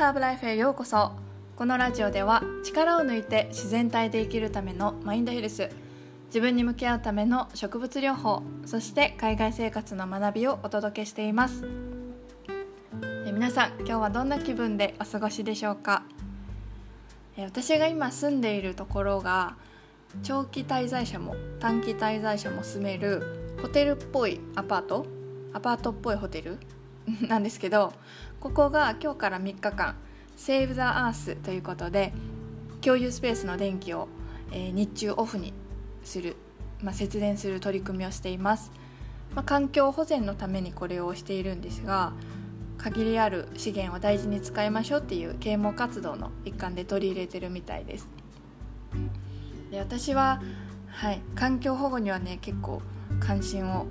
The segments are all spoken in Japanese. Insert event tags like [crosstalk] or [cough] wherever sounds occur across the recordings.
ハーブライフへようこそ。このラジオでは力を抜いて自然体で生きるためのマインドヘルス自分に向き合うための植物療法そして海外生活の学びをお届けしています。え皆さん今日はどんな気分でお過ごしでしょうか？え私が今住んでいるところが長期滞在者も短期滞在者も住めるホテルっぽいアパート？アパートっぽいホテル？[laughs] なんですけどここが今日から3日間「Save the Earth」ということで共有スペースの電気を、え、日中オフにする、まあ、節電する取り組みをしています、まあ、環境保全のためにこれをしているんですが限りある資源を大事に使いましょうっていう啓蒙活動の一環で取り入れてるみたいです。で私は、はい、環境保護にはね結構関心を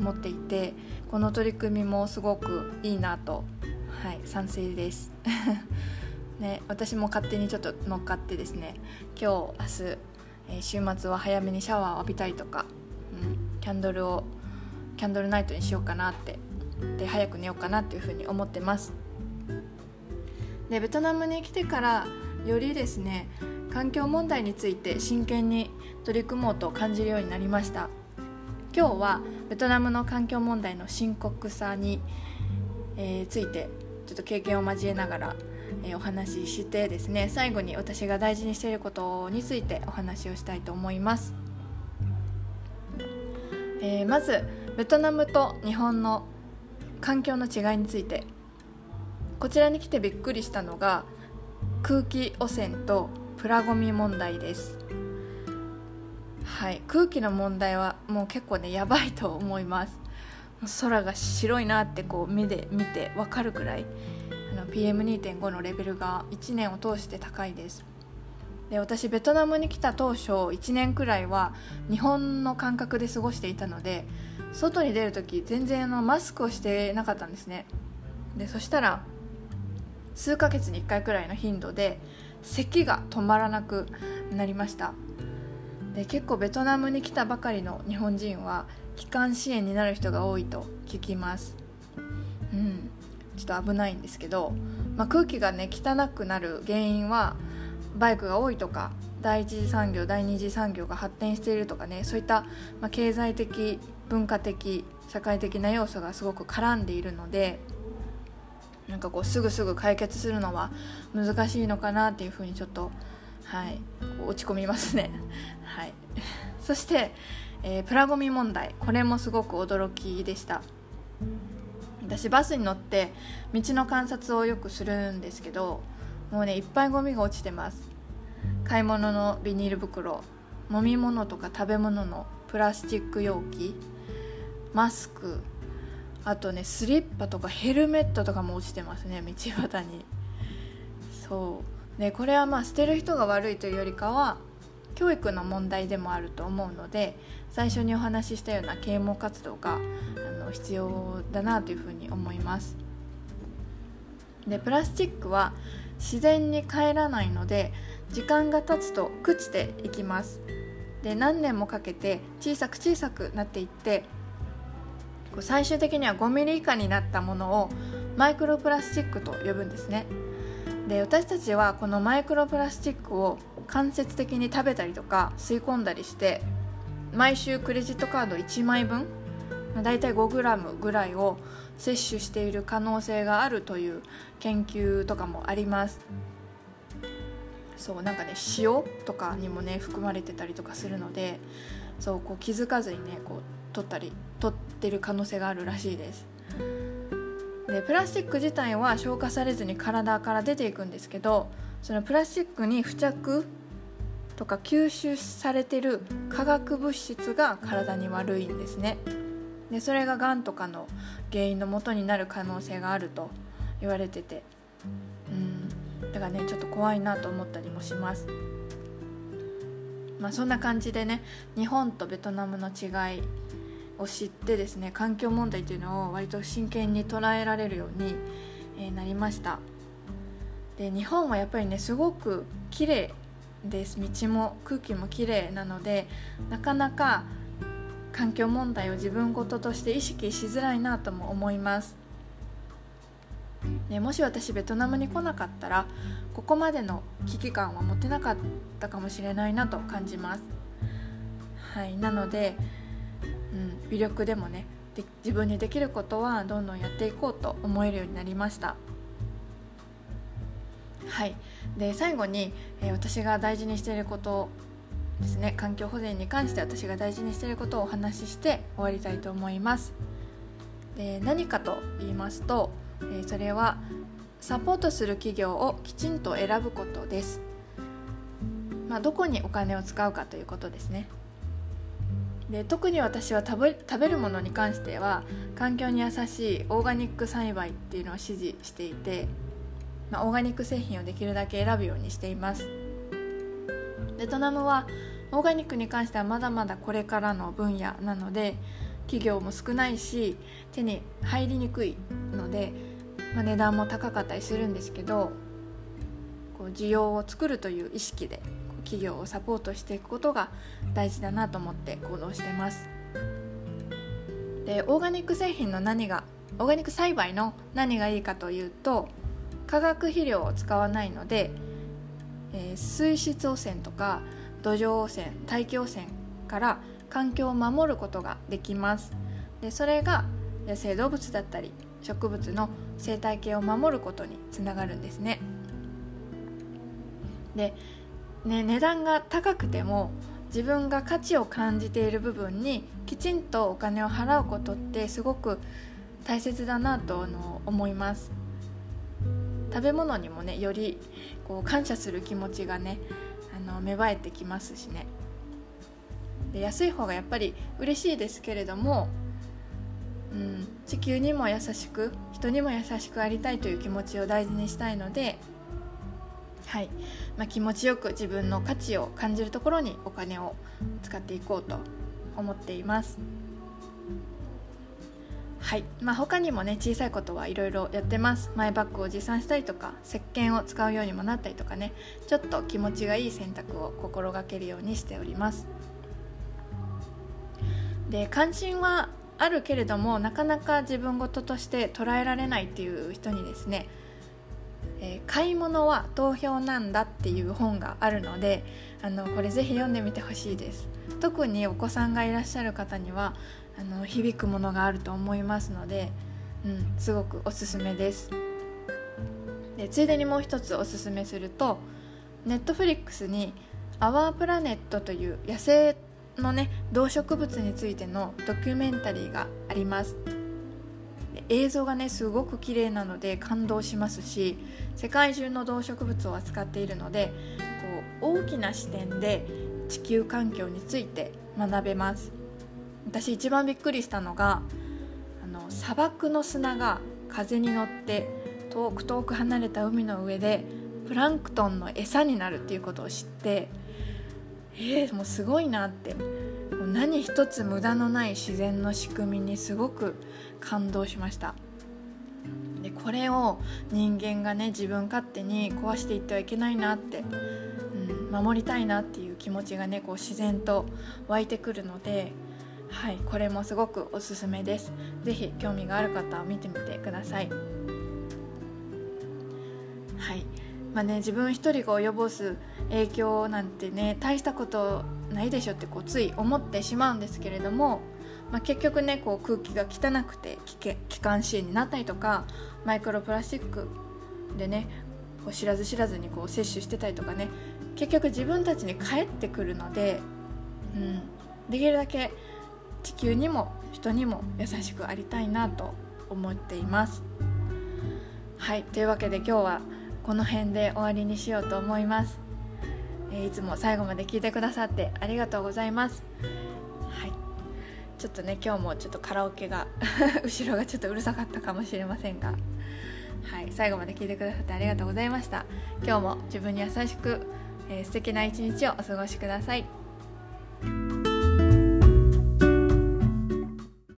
持っていてこの取り組みもすごくいいなと、はい、賛成です。[laughs] ね、私も勝手にちょっと乗っかってですね今日明日、えー、週末は早めにシャワーを浴びたりとか、うん、キャンドルをキャンドルナイトにしようかなってで早く寝ようかなっていうふうに思ってます。でベトナムに来てからよりですね環境問題について真剣に取り組もうと感じるようになりました。今日はベトナムの環境問題の深刻さに、え、ついてちょっと経験を交えながら、え、お話ししてですね最後に私が大事にしていることについてお話をしたいと思います、えー、まずベトナムと日本の環境の違いについて。こちらに来てびっくりしたのが空気汚染とプラゴミ問題です。はい。空気の問題はもう結構ねやばいと思います。空が白いなってこう目で見て分かるくらい。あの PM2.5 のレベルが1年を通して高いです。で私ベトナムに来た当初1年くらいは日本の感覚で過ごしていたので外に出る時全然あのマスクをしてなかったんですね。でそしたら数ヶ月に1回くらいの頻度で咳が止まらなくなりました。で結構ベトナムに来たばかりの日本人は気管支炎になる人が多いと聞きます。うん。ちょっと危ないんですけど、まあ、空気がね汚くなる原因はバイクが多いとか第一次産業第二次産業が発展しているとかねそういった、まあ、経済的文化的社会的な要素がすごく絡んでいるのでなんかこうすぐすぐ解決するのは難しいのかなっていうふうにちょっとはい。落ち込みますね。[laughs] はい。[laughs] そして、えー、プラゴミ問題。これもすごく驚きでした。私バスに乗って道の観察をよくするんですけどもうねいっぱいゴミが落ちてます。買い物のビニール袋飲み物とか食べ物のプラスチック容器マスクあとねスリッパとかヘルメットとかも落ちてますね道端に。そう。でこれはまあ捨てる人が悪いというよりかは教育の問題でもあると思うので最初にお話ししたような啓蒙活動があの必要だなというふうに思います。でプラスチックは自然に帰らないので時間が経つと朽ちていきます。で何年もかけて小さく小さくなっていって最終的には5ミリ以下になったものをマイクロプラスチックと呼ぶんですね。で私たちはこのマイクロプラスチックを間接的に食べたりとか吸い込んだりして毎週クレジットカード1枚分だいたい 5g ぐらいを摂取している可能性があるという研究とかもあります。そうなんかね塩とかにもね含まれてたりとかするのでそうこう気づかずにねこう取ったり取ってる可能性があるらしいです。でプラスチック自体は消化されずに体から出ていくんですけどそのプラスチックに付着とか吸収されてる化学物質が体に悪いんですね。でそれががんとかの原因のもとになる可能性があると言われてて。うん。だからねちょっと怖いなと思ったりもします。まあそんな感じでね日本とベトナムの違いを知ってですね環境問題というのを割と真剣に捉えられるように、えなりました。で日本はやっぱりねすごく綺麗です。道も空気も綺麗なのでなかなか環境問題を自分事として意識しづらいなとも思います。ね、もし私ベトナムに来なかったらここまでの危機感は持てなかったかもしれないなと感じます。はい、なので、うん、微力でもねで自分にできることはどんどんやっていこうと思えるようになりました。はい。で最後に、えー、私が大事にしていることですね。環境保全に関して私が大事にしていることをお話しして終わりたいと思います。で何かと言いますと、えー、それはサポートする企業をきちんと選ぶことです、まあ、どこにお金を使うかということですね。で特に私は食べ食べるものに関しては環境に優しいオーガニック栽培っていうのを支持していてまあ、オーガニック製品をできるだけ選ぶようにしています。ベトナムはオーガニックに関してはまだまだこれからの分野なので企業も少ないし手に入りにくいので、まあ、値段も高かったりするんですけどこう需要を作るという意識で企業をサポートしていくことが大事だなと思って行動してます。でオーガニック製品の何がオーガニック栽培の何がいいかというと化学肥料を使わないので、えー、水質汚染とか土壌汚染大気汚染から環境を守ることができます。でそれが野生動物だったり植物の生態系を守ることにつながるんですね。でね値段が高くても自分が価値を感じている部分にきちんとお金を払うことってすごく大切だなと思います。食べ物にもねよりこう感謝する気持ちがねあの芽生えてきますしね。で安い方がやっぱり嬉しいですけれども、うん、地球にも優しく人にも優しくありたいという気持ちを大事にしたいので、はい。まあ、気持ちよく自分の価値を感じるところにお金を使っていこうと思っています。はい。まあ、他にもね小さいことはいろいろやってます。マイバッグを持参したりとか石鹸を使うようにもなったりとかね。ちょっと気持ちがいい選択を心がけるようにしております。で関心はあるけれどもなかなか自分事として捉えられないっていう人にですねえー、買い物は投票なんだっていう本があるのであのこれぜひ読んでみてほしいです。特にお子さんがいらっしゃる方にはあの響くものがあると思いますので、うん、すごくおすすめです。でついでにもう一つおすすめするとネットフリックスに「アワープラネット」という野生のね動植物についてのドキュメンタリーがあります。映像がねすごく綺麗なので感動しますし世界中の動植物を扱っているのでこう大きな視点で地球環境について学べます。私一番びっくりしたのがあの砂漠の砂が風に乗って遠く遠く離れた海の上でプランクトンの餌になるっていうことを知ってえー、もうすごいなって。何一つ無駄のない自然の仕組みにすごく感動しました。でこれを人間がね自分勝手に壊していってはいけないなって、うん、守りたいなっていう気持ちがねこう自然と湧いてくるのではいこれもすごくおすすめです。是非興味がある方は見てみてください。はい。まあね自分一人が及ぼす影響なんてね大したことないでしょってこうつい思ってしまうんですけれども、まあ、結局ねこう空気が汚くて気管支炎になったりとかマイクロプラスチックでねこう知らず知らずにこう摂取してたりとかね結局自分たちに返ってくるので、うん、できるだけ地球にも人にも優しくありたいなと思っています。はいというわけで今日はこの辺で終わりにしようと思います、え、いつも最後まで聞いてくださってありがとうございます。はい。ちょっとね今日もちょっとカラオケが [laughs] 後ろがちょっとうるさかったかもしれませんが。はい。最後まで聞いてくださってありがとうございました。今日も自分に優しく、えー、素敵な一日をお過ごしください。